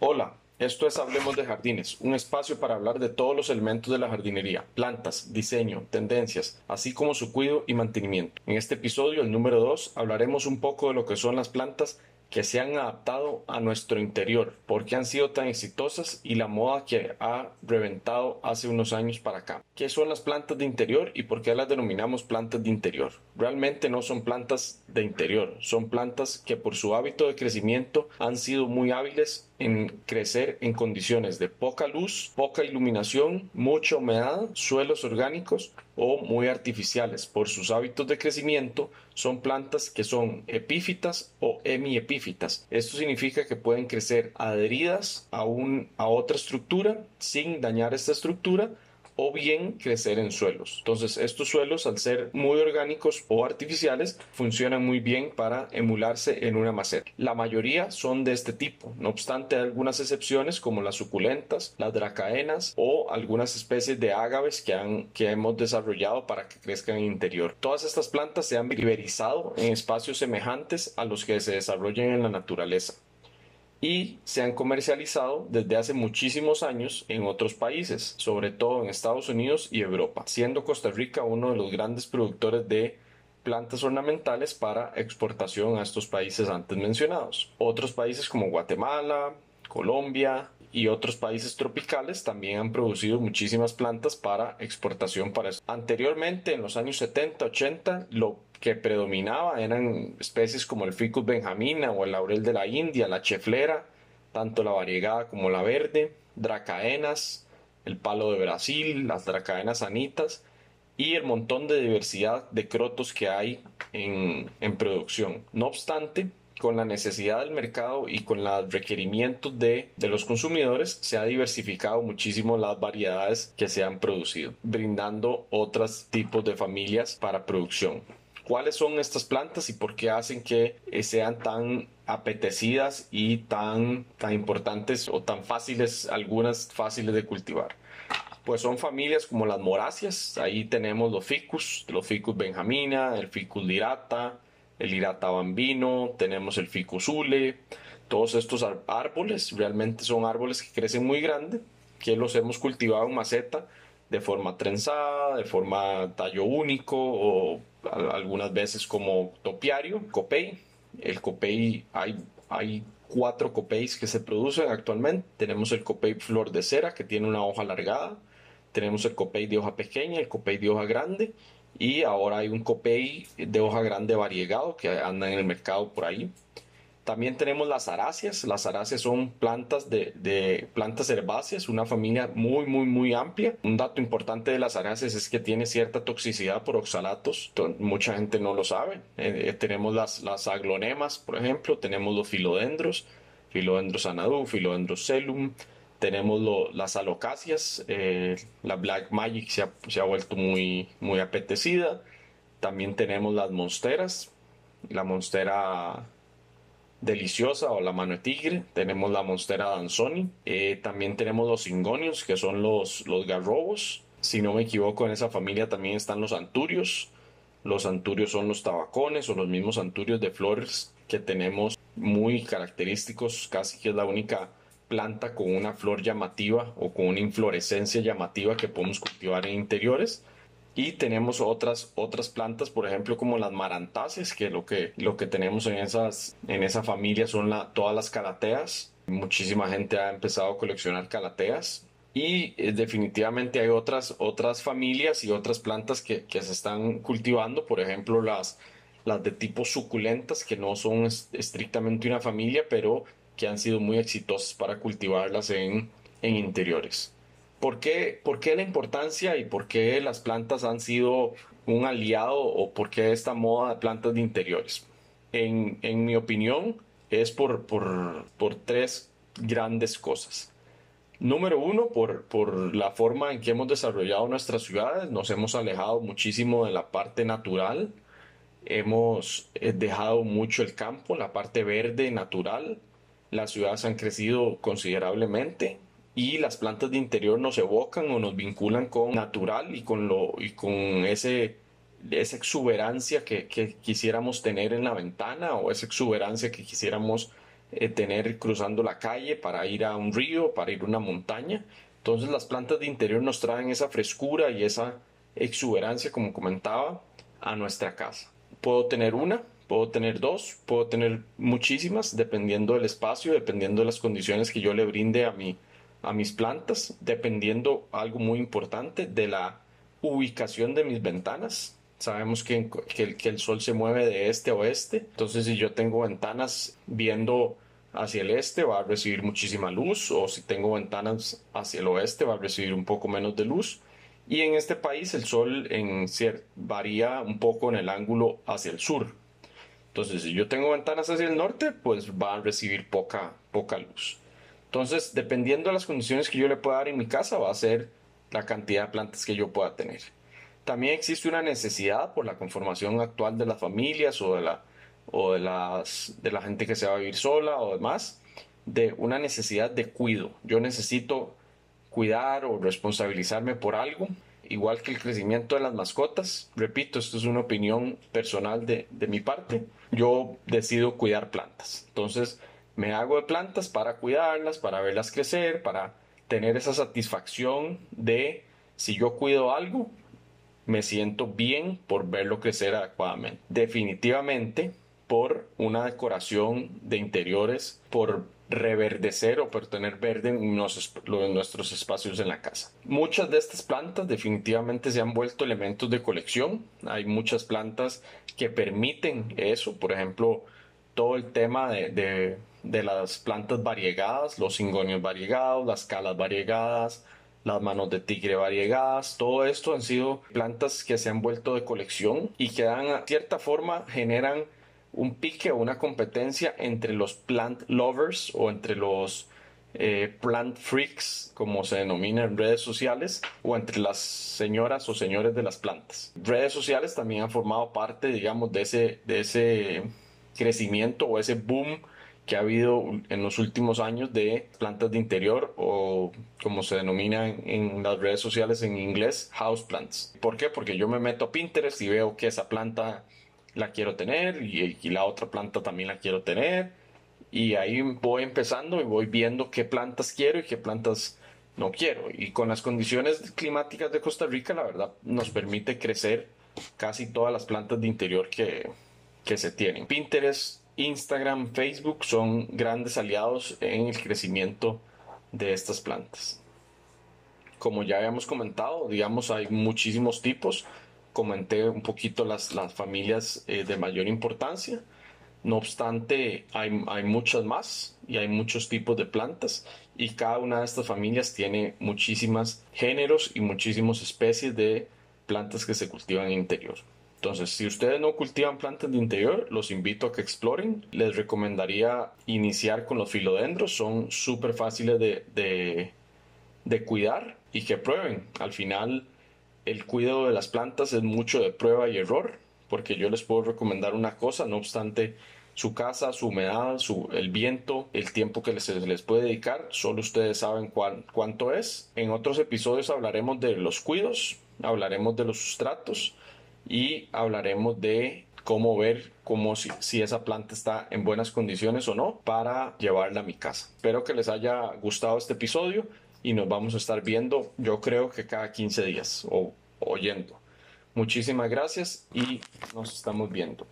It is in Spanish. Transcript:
Hola, esto es Hablemos de Jardines, un espacio para hablar de todos los elementos de la jardinería, plantas, diseño, tendencias, así como su cuidado y mantenimiento. En este episodio, el número 2, hablaremos un poco de lo que son las plantas que se han adaptado a nuestro interior, por qué han sido tan exitosas y la moda que ha reventado hace unos años para acá. ¿Qué son las plantas de interior y por qué las denominamos plantas de interior? Realmente no son plantas de interior, son plantas que por su hábito de crecimiento han sido muy hábiles en crecer en condiciones de poca luz, poca iluminación, mucha humedad, suelos orgánicos o muy artificiales. Por sus hábitos de crecimiento son plantas que son epífitas o hemiepífitas. Esto significa que pueden crecer adheridas a, un, a otra estructura sin dañar esta estructura o bien crecer en suelos. Entonces estos suelos al ser muy orgánicos o artificiales funcionan muy bien para emularse en una maceta. La mayoría son de este tipo, no obstante hay algunas excepciones como las suculentas, las dracaenas o algunas especies de ágaves que, han, que hemos desarrollado para que crezcan en el interior. Todas estas plantas se han viverizado en espacios semejantes a los que se desarrollan en la naturaleza y se han comercializado desde hace muchísimos años en otros países, sobre todo en Estados Unidos y Europa, siendo Costa Rica uno de los grandes productores de plantas ornamentales para exportación a estos países antes mencionados. Otros países como Guatemala, Colombia y otros países tropicales también han producido muchísimas plantas para exportación para eso. Anteriormente, en los años 70, 80, lo que predominaba eran especies como el Ficus benjamina o el laurel de la India, la cheflera, tanto la variegada como la verde, dracaenas, el palo de Brasil, las dracaenas anitas y el montón de diversidad de crotos que hay en, en producción. No obstante, con la necesidad del mercado y con los requerimientos de, de, los consumidores, se ha diversificado muchísimo las variedades que se han producido, brindando otros tipos de familias para producción cuáles son estas plantas y por qué hacen que eh, sean tan apetecidas y tan, tan importantes o tan fáciles, algunas fáciles de cultivar. Pues son familias como las moráceas, ahí tenemos los ficus, los ficus benjamina, el ficus lirata, el lirata bambino, tenemos el ficus ule, todos estos árboles realmente son árboles que crecen muy grande, que los hemos cultivado en maceta de forma trenzada, de forma tallo único o algunas veces como topiario, copey. El copey hay, hay cuatro copeys que se producen actualmente. Tenemos el copey flor de cera que tiene una hoja alargada. Tenemos el copey de hoja pequeña, el copey de hoja grande. Y ahora hay un copey de hoja grande variegado que anda en el mercado por ahí. También tenemos las aráceas. Las aráceas son plantas de, plantas herbáceas, una familia muy, muy, muy amplia. Un dato importante de las aráceas es que tiene cierta toxicidad por oxalatos. Mucha gente no lo sabe. Eh, eh, tenemos las, las aglonemas, por ejemplo. Tenemos los filodendros, filodendros anadú, filodendros celum. Tenemos las alocacias. Eh, la Black Magic se ha, se ha vuelto muy, muy apetecida. También tenemos las monsteras. La monstera deliciosa o la mano de tigre, tenemos la monstera danzoni, eh, también tenemos los cingonios que son los, los garrobos, si no me equivoco en esa familia también están los anturios, los anturios son los tabacones o los mismos anturios de flores que tenemos muy característicos, casi que es la única planta con una flor llamativa o con una inflorescencia llamativa que podemos cultivar en interiores. Y tenemos otras, otras plantas, por ejemplo, como las marantáceas, que lo que, lo que tenemos en, esas, en esa familia son todas las calateas. Muchísima gente ha empezado a coleccionar calateas. Y eh, definitivamente hay otras, otras familias y otras plantas que, que se están cultivando, por ejemplo, las, las de tipo suculentas, que no son estrictamente una familia, pero que han sido muy exitosas para cultivarlas en, en interiores. ¿Por qué, ¿Por qué la importancia y por qué las plantas han sido un aliado o por qué esta moda de plantas de interiores? En, mi opinión, es por, por, por, tres grandes cosas. Número uno, por, por la forma en que hemos desarrollado nuestras ciudades, nos hemos alejado muchísimo de la parte natural, hemos eh, dejado mucho el campo, la parte verde natural, las ciudades han crecido considerablemente, y las plantas de interior nos evocan o nos vinculan con natural y con lo y con ese esa exuberancia que, que, quisiéramos tener en la ventana o esa exuberancia que quisiéramos eh, tener cruzando la calle para ir a un río, para ir a una montaña. Entonces las plantas de interior nos traen esa frescura y esa exuberancia, como comentaba, a nuestra casa. Puedo tener una, puedo tener dos, puedo tener muchísimas, dependiendo del espacio, dependiendo de las condiciones que yo le brinde a, mi, a mis plantas, dependiendo algo muy importante de la ubicación de mis ventanas. Sabemos que, que, el sol se mueve de este a oeste, entonces si yo tengo ventanas viendo hacia el este va a recibir muchísima luz o si tengo ventanas hacia el oeste va a recibir un poco menos de luz. Y en este país el sol en varía un poco en el ángulo hacia el sur. Entonces, si yo tengo ventanas hacia el norte, pues va a recibir poca, poca luz. Entonces, dependiendo de las condiciones que yo le pueda dar en mi casa, va a ser la cantidad de plantas que yo pueda tener. También existe una necesidad por la conformación actual de las familias o de la, o de las, de la gente que se va a vivir sola o demás, de una necesidad de cuido. Yo necesito cuidar o responsabilizarme por algo, igual que el crecimiento de las mascotas. Repito, esto es una opinión personal de, de mi parte. Yo decido cuidar plantas. Entonces, me hago de plantas para cuidarlas, para verlas crecer, para tener esa satisfacción de si yo cuido algo, me siento bien por verlo crecer adecuadamente. Definitivamente por una decoración de interiores, por reverdecer o por tener verde en, nuestros espacios en la casa. Muchas de estas plantas definitivamente se han vuelto elementos de colección. Hay muchas plantas que permiten eso, por ejemplo, todo el tema de de las plantas variegadas, los cingonios variegados, las calas variegadas, las manos de tigre variegadas, todo esto han sido plantas que se han vuelto de colección y que dan cierta forma generan un pique o una competencia entre los plant lovers o entre los eh, plant freaks, como se denomina en redes sociales, o entre las señoras o señores de las plantas. Redes sociales también han formado parte, digamos, de ese, de ese crecimiento o ese boom que ha habido en los últimos años de plantas de interior o como se denomina en, las redes sociales en inglés, house plants. ¿Por qué? Porque yo me meto a Pinterest y veo que esa planta la quiero tener y, la otra planta también la quiero tener y ahí voy empezando y voy viendo qué plantas quiero y qué plantas no quiero. Y con las condiciones climáticas de Costa Rica, la verdad, nos permite crecer casi todas las plantas de interior que, que se tienen. Pinterest Instagram, Facebook son grandes aliados en el crecimiento de estas plantas. Como ya habíamos comentado, digamos, hay muchísimos tipos. Comenté un poquito las, las familias eh, de mayor importancia. No obstante, hay, hay muchas más y hay muchos tipos de plantas y cada una de estas familias tiene muchísimos géneros y muchísimas especies de plantas que se cultivan en el interior. Entonces, si ustedes no cultivan plantas de interior, los invito a que exploren. Les recomendaría iniciar con los filodendros, son súper fáciles de, de, cuidar y que prueben. Al final, el cuidado de las plantas es mucho de prueba y error, porque yo les puedo recomendar una cosa, no obstante, su casa, su humedad, su, el viento, el tiempo que les, les puede dedicar, solo ustedes saben cuánto es. En otros episodios hablaremos de los cuidos, hablaremos de los sustratos y hablaremos de cómo ver cómo si, si, esa planta está en buenas condiciones o no para llevarla a mi casa. Espero que les haya gustado este episodio y nos vamos a estar viendo yo creo que cada 15 días o oyendo. Muchísimas gracias y nos estamos viendo.